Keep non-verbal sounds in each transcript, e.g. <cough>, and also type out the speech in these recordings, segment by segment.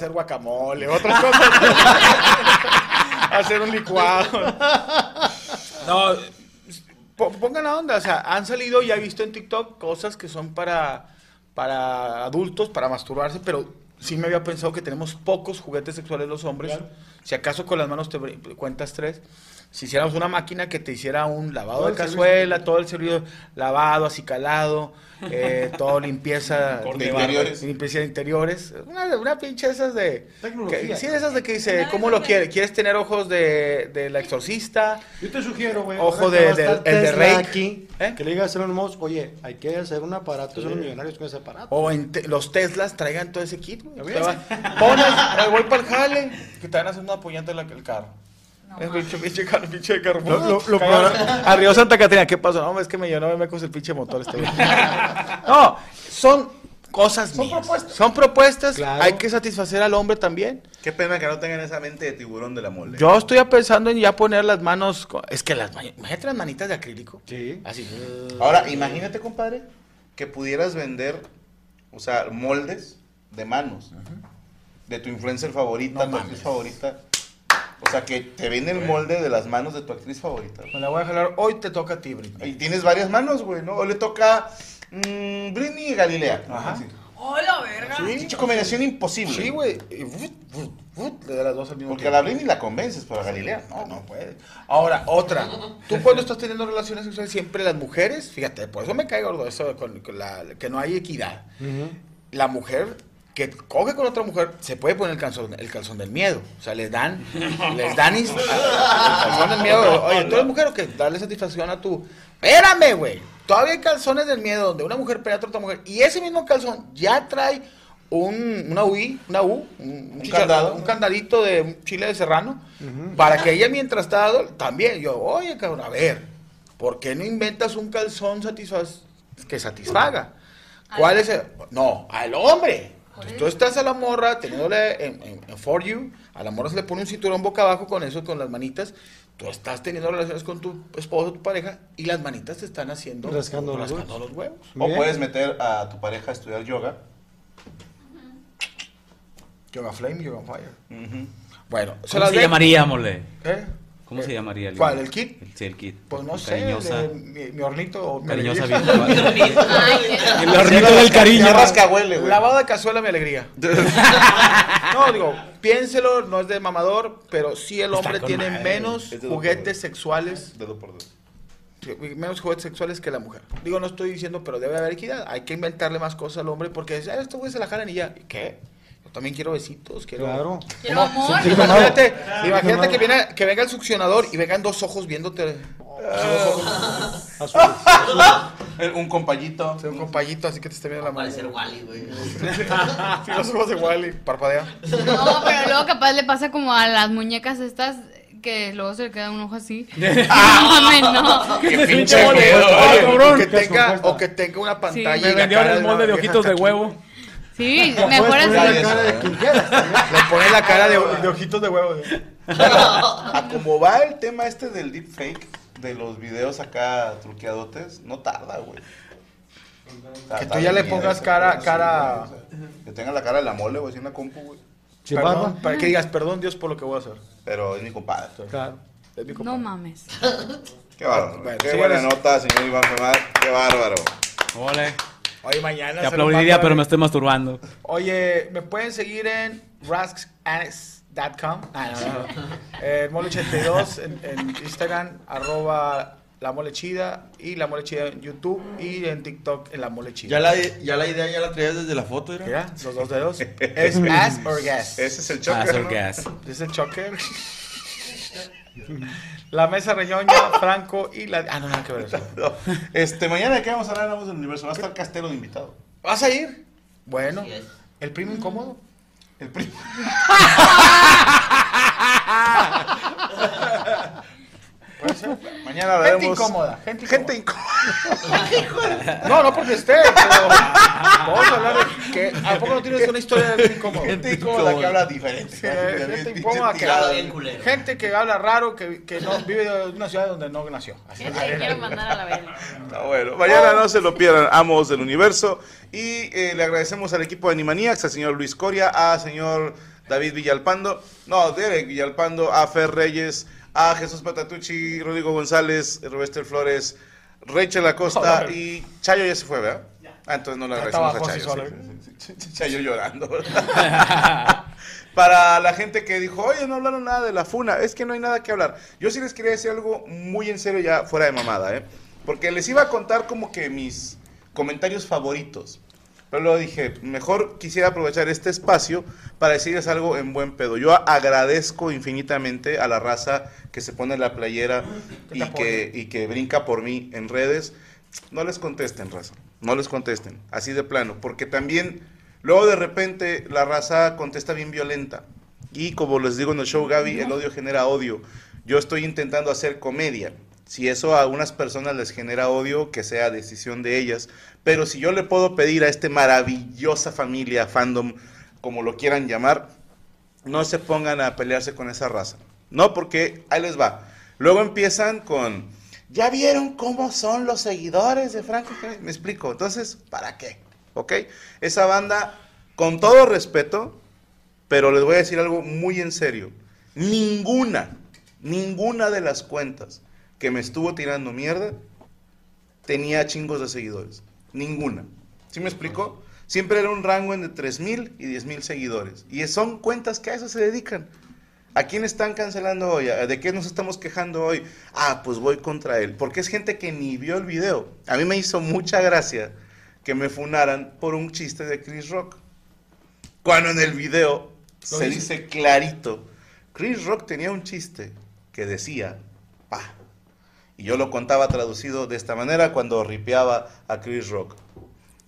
hacer guacamole, otras cosas. <laughs> hacer un licuado. No, po- pongan la onda, o sea, han salido, ya he visto en TikTok cosas que son para, para adultos, para masturbarse, pero sí me había pensado que tenemos pocos juguetes sexuales los hombres. Si acaso con las manos te cuentas tres. Si hiciéramos una máquina que te hiciera un lavado Todo de servicio. cazuela, todo el servicio lavado, acicalado, eh, <laughs> todo limpieza de interiores. limpieza de interiores. Una, una pinche de esas de... Tecnología. que- sí, de esas de que dice, ¿cómo lo quieres? ¿Quieres tener ojos de, de la exorcista? Yo te sugiero, güey. Ojo de- a del- el de Rey. aquí, ¿Eh? que le diga a Elon Musk, oye, hay que hacer un aparato, son los millonarios con ese aparato. O en te- los Teslas traigan todo ese kit, güey. Pones, voy para el jale, que te van haciendo apoyante el, el carro. Es pinche, pinche carro, pinche carro. Lo- lo- lo Cagado. progra- Arriba Santa Catarina, ¿qué pasó? No, es que me llenó de mecos el pinche motor este güey. No, son cosas Son mías. propuestas. Son propuestas, Claro. hay que satisfacer al hombre también. Qué pena que no tengan esa mente de tiburón de la mole. Yo estoy pensando en ya poner las manos, es que las, ma- imagínate las manitas de acrílico. Sí. Así. Ahora, imagínate, compadre, que pudieras vender, o sea, moldes de manos de tu influencer favorita, No tu favorita. O sea, que te venden el molde de las manos de tu actriz favorita. Me la voy a jalar, hoy te toca a ti, Britney. Y tienes varias manos, güey, ¿no? O le toca mm, Britney y Galilea. Ajá. Así. ¡Oh, la verga! Pinche combinación imposible. Sí, güey. Le da las dos al mismo Porque a la Britney la convences, pero a Galilea no. No, puede. Ahora, otra. Tú cuando estás teniendo relaciones sexuales, siempre las mujeres, fíjate, por eso me cae gordo eso con, con la, que no hay equidad. La mujer que coge con otra mujer se puede poner el calzón, el calzón del miedo. O sea, les dan, les dan el calzón del miedo. Oye, tú eres mujer o qué? Darle satisfacción a tu. Espérame, güey. Todavía hay calzones del miedo donde una mujer pelea a otra mujer y ese mismo calzón ya trae un, una UI, una U, un, un candado. un candadito de un chile de serrano, para que ella mientras está dado, también, yo, oye, cabrón, a ver, ¿por qué no inventas un calzón satisfaz que satisfaga? ¿Cuál es el? No, al hombre. Entonces, tú estás a la morra teniéndole en, en- en For You, a la morra se le pone un cinturón boca abajo con eso, con las manitas. Tú estás teniendo relaciones con tu esposo, tu pareja, y las manitas te están haciendo Rascando los rascando los huevos. O puedes meter a tu pareja a estudiar yoga. Yoga Flame, Yoga Fire. Ujú. Bueno, ¿Cómo las se llamaría, mole? ¿Eh? ¿Cómo se llamaría? ¿Cuál? ¿El kit? Sí, el kit. Pues no sé, Cariñosa. el mi, mi hornito o mi Cariñosa. <laughs> Ay, El hornito del cariño. Ya rascahuele, güey. Lavado de cazuela, mi alegría. <laughs> no, digo, piénselo, no es de mamador, pero sí el hombre tiene madre. menos juguetes sexuales, Dedo por dedo. sí, menos juguetes sexuales que la mujer. Digo, no estoy diciendo, pero debe haber equidad. Hay que inventarle más cosas al hombre porque "Ah, estos güeyes se la jalan y ya. ¿Y ¿Qué? También quiero besitos, quiero... Claro. Quiero amor. Sí, imagínate, imagínate que, viene, que venga el succionador y vengan dos ojos viéndote. Azul. Un compayito. Un compayito así que te esté viendo la mano. Parecer Wally, güey. <laughs> Sí, los ojos de Wally, parpadea. No, pero luego capaz le pasa como a las muñecas estas que luego se le queda un ojo así. Ah. <laughs> No mames, no. Qué pinche supuesta. o que tenga una pantalla. y Me cara el molde de ojitos de huevo. Sí, aquí. Le pone la cara de, de ojitos de huevo. A como va el tema este del deepfake, de los videos acá truqueadotes, no tarda, güey. Que tú ya le pongas cara- cara- que tenga la cara de la mole, güey, en la compu, güey. Sin Perdón, para que digas, perdón Dios por lo que voy a hacer. Pero es mi compadre. Claro. Es mi No compadre. mames. Qué bárbaro. Bueno, Qué buena nota, señor Iván Femar. Qué bárbaro. Ole. Oye, mañana. Te aplaudiría, pero me estoy masturbando. Oye, me pueden seguir en rasks.com. Ah, no, no. <laughs> Eh, Mole82 en, en Instagram, arroba la mole chida y la mole chida en YouTube y en TikTok en la mole chida. Ya la, ya la idea ya la traías desde la foto, ¿era? Mira, los dos dedos. <laughs> Es ass or gas. Ese es el Ah, choque. hacer ¿no? gas. Es el choque. La mesa reñoña, Franco y la. Ah, no, nada que ver eso. <laughs> No. Este, mañana de qué vamos a hablar Hablamos del universo. Va a estar Castelo de invitado. ¿Vas a ir? Bueno, el primo incómodo. El primo. <laughs> <laughs> Ser. Mañana Gente hablaremos. incómoda, gente Gente incómoda. incómoda. No, no porque esté, pero vamos a hablar de que ¿a poco no tienes una historia de incómodo? Gente incómoda que habla diferente. Sí, gente incómoda que habla, bien culero. gente que habla raro, que, que no vive en una ciudad donde no nació. Así Gente que quiero mandar a la verga. Está bueno. Mañana no se lo pierdan, amos del universo. Y eh, le agradecemos al equipo de Animaniacs, al señor Luis Coria, a señor David Villalpando, no, Derek Villalpando, a Fer Reyes, a Jesús Patatucci, Rodrigo González, Roberto Flores, Rachel Acosta y Chayo ya se fue, ¿verdad? Ah, entonces no le agradecemos a Chayo. Sí, sí, sí, <laughs> Chayo llorando. <laughs> Para la gente que dijo, oye, no hablaron nada de la funa, es que no hay nada que hablar. Yo sí les quería decir algo muy en serio ya fuera de mamada, ¿eh? Porque les iba a contar como que mis comentarios favoritos. Pero luego dije, mejor quisiera aprovechar este espacio para decirles algo en buen pedo. Yo agradezco infinitamente a la raza que se pone la playera y que, y que brinca por mí en redes. No les contesten, raza. No les contesten. Así de plano. Porque también, luego de repente, la raza contesta bien violenta. Y como les digo en el show, Gaby, el odio genera odio. Yo estoy intentando hacer comedia. Si eso a unas personas les genera odio, que sea decisión de ellas. Pero si yo le puedo pedir a esta maravillosa familia, fandom, como lo quieran llamar, no se pongan a pelearse con esa raza. No, porque ahí les va. Luego empiezan con, ¿ya vieron cómo son los seguidores de Franco? Escamilla?" Me explico. Entonces, ¿para qué? ¿Ok? Esa banda, con todo respeto, pero les voy a decir algo muy en serio. Ninguna, ninguna de las cuentas que me estuvo tirando mierda tenía chingos de seguidores. Ninguna. ¿Sí me explico? Siempre era un rango entre 3.000 y 10.000 seguidores. Y son cuentas que a eso se dedican. ¿A quién están cancelando hoy? ¿De qué nos estamos quejando hoy? Ah, pues voy contra él. Porque es gente que ni vio el video. A mí me hizo mucha gracia que me funaran por un chiste de Chris Rock. Cuando en el video se dice. dice clarito, Chris Rock tenía un chiste que decía, pa. Y yo lo contaba traducido de esta manera cuando ripeaba a Chris Rock.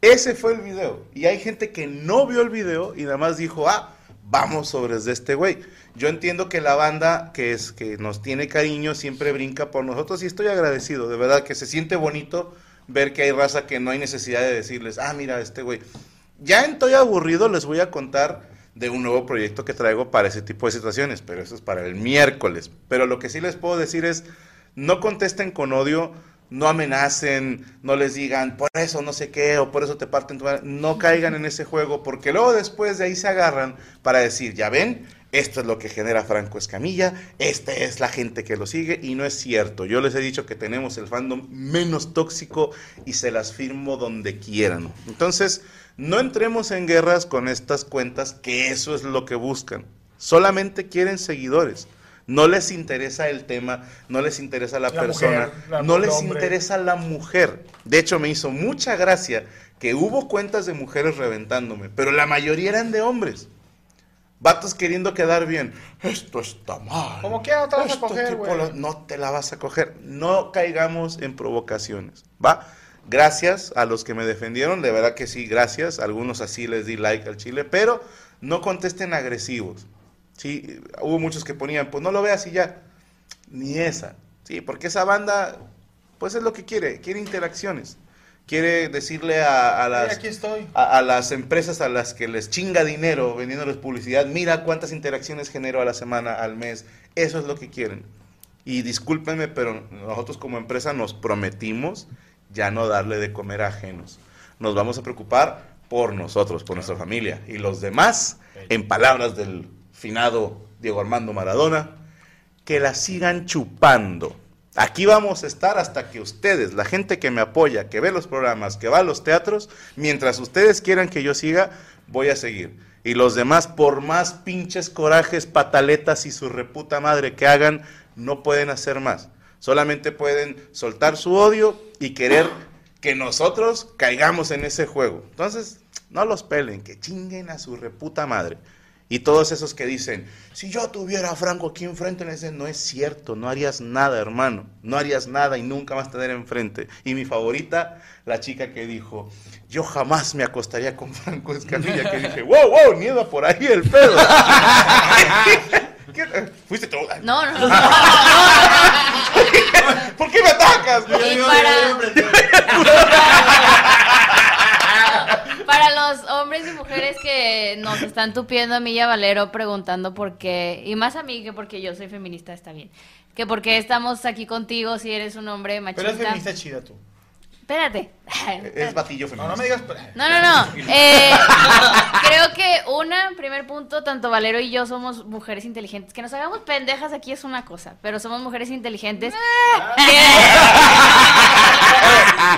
Ese fue el video. Y hay gente que no vio el video y nada más dijo, ah, vamos sobre este güey. Yo entiendo que la banda que es que nos tiene cariño siempre brinca por nosotros y estoy agradecido, de verdad que se siente bonito ver que hay raza que no hay necesidad de decirles, ah, mira, este güey. Ya estoy aburrido, les voy a contar de un nuevo proyecto que traigo para ese tipo de situaciones, pero eso es para el miércoles. Pero lo que sí les puedo decir es, no contesten con odio, no amenacen, no les digan, por eso no sé qué, o por eso te parten tu madre". No caigan en ese juego, porque luego después de ahí se agarran para decir, ya ven, esto es lo que genera Franco Escamilla, esta es la gente que lo sigue, y no es cierto. Yo les he dicho que tenemos el fandom menos tóxico y se las firmo donde quieran. Entonces, no entremos en guerras con estas cuentas, que eso es lo que buscan. Solamente quieren seguidores. No les interesa el tema, no les interesa la, La persona, mujer, la- no les hombre. interesa la mujer. De hecho, me hizo mucha gracia que hubo cuentas de mujeres reventándome, pero la mayoría eran de hombres. Vatos queriendo quedar bien. Esto está mal. Como quiera no te vas a coger, lo- No te la vas a coger. No caigamos en provocaciones. ¿Va? Gracias a los que me defendieron. De verdad que sí, gracias. Algunos así les di like al chile. Pero no contesten agresivos. Sí, hubo muchos que ponían, pues no lo veas y ya. Ni esa. Sí, porque esa banda, pues es lo que quiere. Quiere interacciones. Quiere decirle a, las a las empresas a las que les chinga dinero vendiéndoles publicidad, mira cuántas interacciones genero a la semana, al mes. Eso es lo que quieren. Y discúlpenme, pero nosotros como empresa nos prometimos ya no darle de comer a ajenos. Nos vamos a preocupar por nosotros, por nuestra familia. Y los demás, en palabras del finado Diego Armando Maradona, que la sigan chupando. Aquí vamos a estar hasta que ustedes, la gente que me apoya, que ve los programas, que va a los teatros, mientras ustedes quieran que yo siga, voy a seguir. Y los demás, por más pinches corajes, pataletas y su reputa madre que hagan, no pueden hacer más. Solamente pueden soltar su odio y querer que nosotros caigamos en ese juego. Entonces, no los pelen, que chinguen a su reputa madre. Y todos esos que dicen, si yo tuviera a Franco aquí enfrente, le dicen, no es cierto, no harías nada, hermano, no harías nada y nunca vas a tener enfrente. Y mi favorita, la chica que dijo, yo jamás me acostaría con Franco Escamilla, que dije, wow, wow, nieva por ahí el pedo. ¿Qué? ¿Fuiste tú? No, no, no. ¿Por qué me atacas? Yo yo Para los hombres y mujeres que nos están tupiendo a mí y a Valero preguntando por qué, y más a mí que porque yo soy feminista, está bien, que por qué estamos aquí contigo si eres un hombre Pero machista. es feminista chida tú. Espérate. Es batillo No, feminista. no me digas. No, no, no. <laughs> Eh, creo que una, primer punto, tanto Valero y yo somos mujeres inteligentes. Que nos hagamos pendejas aquí es una cosa, pero somos mujeres inteligentes. <laughs>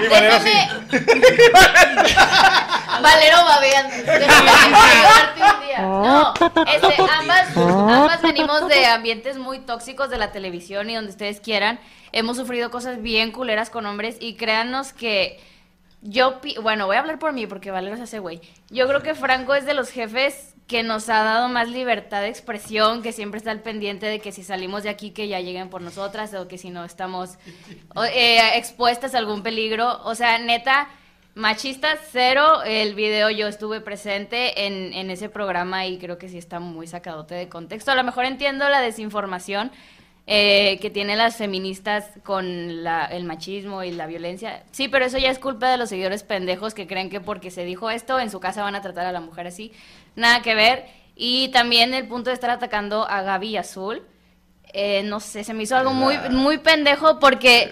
Y Valero sí. Déjame- Valero babeando. Déjame un día. No, este, ambas, ambas venimos de ambientes muy tóxicos de la televisión y donde ustedes quieran. Hemos sufrido cosas bien culeras con hombres y créanos que yo, bueno, voy a hablar por mí porque Valero se hace güey. Yo creo que Franco es de los jefes que nos ha dado más libertad de expresión, que siempre está al pendiente de que si salimos de aquí que ya lleguen por nosotras o que si no estamos eh, expuestas a algún peligro. O sea, neta, machista cero. El video yo estuve presente en, en ese programa y creo que sí está muy sacadote de contexto. A lo mejor entiendo la desinformación eh, que tienen las feministas con la- el machismo y la violencia. Sí, pero eso ya es culpa de los seguidores pendejos que creen que porque se dijo esto, en su casa van a tratar a la mujer así. Nada que ver. Y también el punto de estar atacando a Gaby Azul. eh, no sé, se me hizo algo muy, muy pendejo porque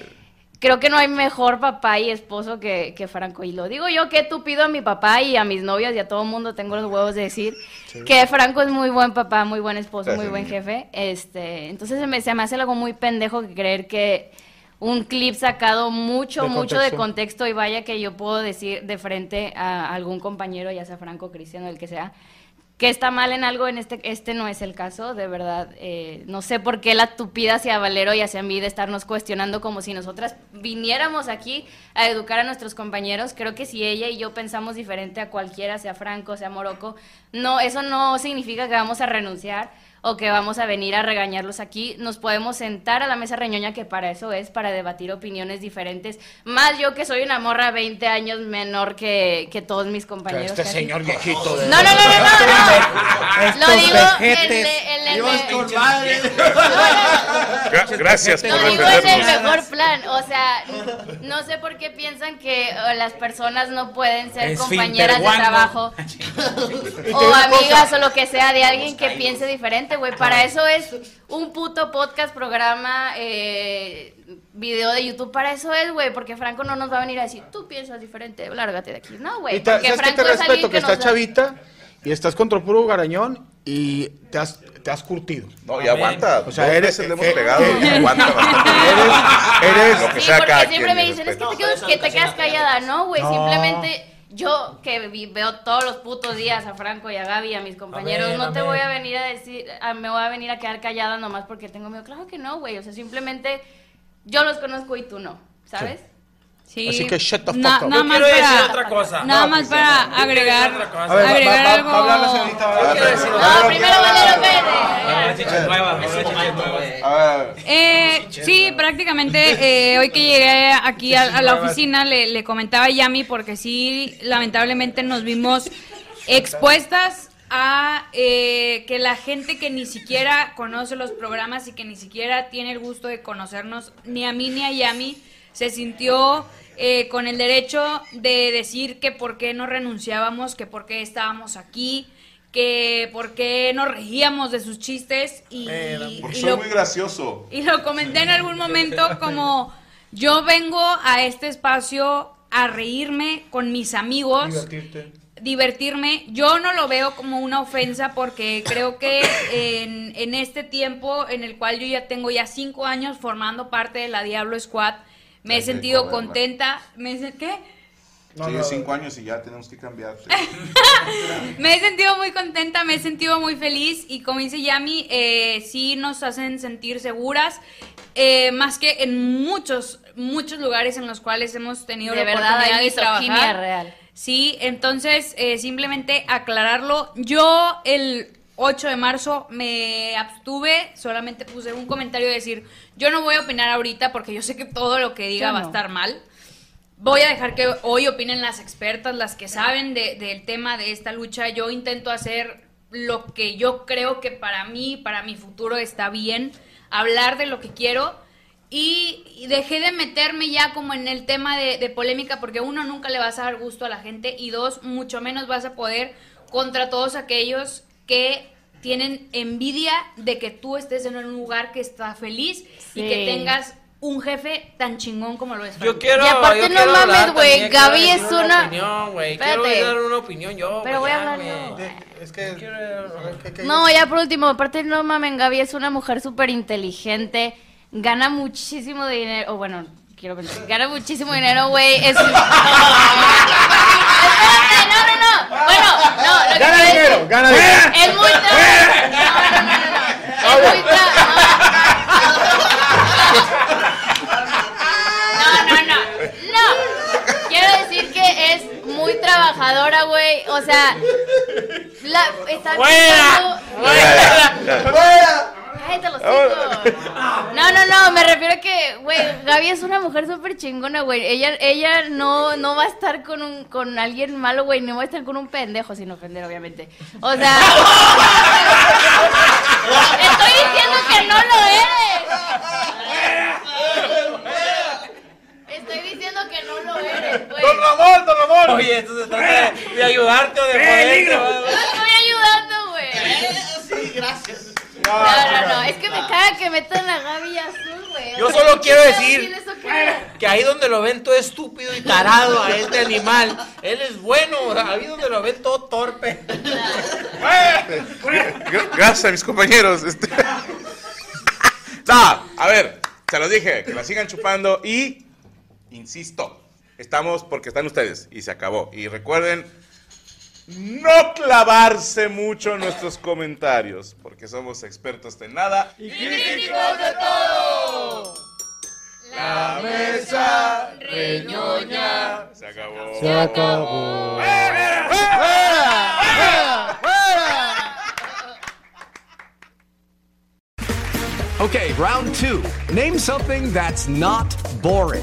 creo que no hay mejor papá y esposo que, que Franco. Y lo digo yo que tú pido a mi papá y a mis novias y a todo el mundo tengo los huevos de decir que Franco es muy buen papá, muy buen esposo, muy buen jefe. Este, entonces se me, se me hace algo muy pendejo que creer que un clip sacado mucho, De mucho de contexto y vaya que yo puedo decir de frente a algún compañero, ya sea Franco, Cristiano, el que sea, que está mal en algo, en este, este no es el caso, de verdad. eh, no sé por qué la tupida hacia Valero y hacia mí de estarnos cuestionando como si nosotras viniéramos aquí a educar a nuestros compañeros. Creo que si ella y yo pensamos diferente a cualquiera, sea Franco, sea Morocco, no, eso no significa que vamos a renunciar o que vamos a venir a regañarlos aquí. Nos podemos sentar a la mesa reñoña, que para eso es, para debatir opiniones diferentes. Más yo que soy una morra 20 años menor que, que todos mis compañeros. Este casi. señor viejito de. No, no, no, no, no, no. Lo digo de- el madre. Gra- gracias por Lo digo en el mejor plan. O sea, no sé por qué piensan que las personas no pueden ser Es compañeras de trabajo <laughs> o amigas o lo que sea de alguien que piense diferente, güey. Para eso es un puto podcast, programa, eh, video de YouTube. Para eso es, güey. Porque Franco no nos va a venir a decir, tú piensas diferente, lárgate de aquí. No, güey. Porque ¿sabes qué Franco te es respeto? Que que da- chavita y estás contra el puro garañón y te has, te has curtido. No, y aguanta. O sea, eres- le hemos pegado. y aguanta <laughs> bastante. Eres, eres, Lo que Sí, sea porque cada siempre quien, me dicen, es que te, quedas, que te quedas callada, ¿no, güey? No. Simplemente yo que vi- veo todos los putos días a Franco y a Gaby y a mis compañeros, ver, no a te voy a venir a decir, a- me voy a venir a quedar callada nomás porque tengo miedo. Claro que no, güey. O sea, simplemente yo los conozco y tú no, ¿sabes? Sí. Así que shut the fuck Na- up. Nada Yo más quiero decir para, otra cosa. Nada No, más pues, para quiero agregar. A ver, va, agregar va- algo. va a hablar la señorita. va No, primero Valero, espérate. Eh, sí, prácticamente eh, hoy que llegué aquí a, la oficina le, le comentaba a Yami porque sí, lamentablemente nos vimos expuestas a eh, que la gente que ni siquiera conoce los programas y que ni siquiera tiene el gusto de conocernos, ni a mí ni a Yami, se sintió eh, con el derecho de decir que por qué no renunciábamos, que por qué estábamos aquí, que por qué nos reíamos de sus chistes y, porque y soy lo- muy gracioso. y lo comenté en algún momento como yo vengo a este espacio a reírme con mis amigos, Divertirte. divertirme. Yo no lo veo como una ofensa porque creo que en, en este tiempo en el cual yo ya tengo ya cinco años formando parte de la Diablo Squad, me he sentido contenta. Me, ¿Qué? No, Sigue no, cinco años y ya tenemos que cambiarte. <laughs> Me he sentido muy contenta, me he sentido muy feliz y como dice Yami, eh, sí nos hacen sentir seguras, eh, más que en muchos, muchos lugares en los cuales hemos tenido De la verdad, oportunidad de trabajar. real. Sí, entonces eh, simplemente aclararlo. Yo el 8 de marzo me abstuve, solamente puse un comentario de decir, yo no voy a opinar ahorita porque yo sé que todo lo que diga Yo va a no. estar mal. Voy a dejar que hoy opinen las expertas, las que saben de- del tema de esta lucha. Yo intento hacer lo que yo creo que para mí, para mi futuro está bien, hablar de lo que quiero y, dejé de meterme ya como en el tema de, de polémica porque uno nunca le vas a dar gusto a la gente y dos mucho menos vas a poder contra todos aquellos que tienen envidia de que tú estés en un lugar que está feliz y que tengas un jefe tan chingón como lo es Yo quiero. Y aparte yo no quiero mames, güey, Gaby es una una- opinión, güey. Quiero dar una opinión yo. Pero voy a ya, hablar yo. De- Es que. Quiero- ¿qué- qué- No, ya por último, aparte no mamen, Gaby es una mujer súper inteligente, gana muchísimo dinero, o bueno, quiero pensar, gana muchísimo dinero, güey. Es... <laughs> Espérate, no, no, no. Bueno, no, lo Gana dinero, decir- gana dinero. Es muy No, no, no, no, no. Es muy O sea, la está ¡Fuera! ¡Fuera! Cállate los hocico. No, no, no, me refiero a que, güey, Gaby es una mujer súper chingona, güey. Ella, ella no, no va a estar con un, con alguien malo, güey, no va a estar con un pendejo, sin ofender, obviamente. O sea. <laughs> Estoy diciendo que no lo eres. Estoy diciendo que no lo eres, güey. Don Ramón, don Ramón. <laughs> Oye, esto se trata de, de ayudarte o de ¡Peligro! joderte, No estoy ayudando, güey. Sí, gracias. No, no, no. Es que me caga que metan a Gaby azul, güey. Yo solo ¿qué quiero decir- que ahí donde lo ven todo estúpido y tarado a este animal, él es bueno. Ahí donde lo ven todo torpe. Gra- Gracias a mis compañeros. este. <laughs> no, a ver, se los dije, que la sigan chupando y, insisto, estamos porque están ustedes y se acabó. Y recuerden, no clavarse mucho en nuestros comentarios, porque somos expertos en nada. Y críticos de todo. La mesa reñoña. Se acabó. Se acabó. Okay, round two. Name something that's not boring.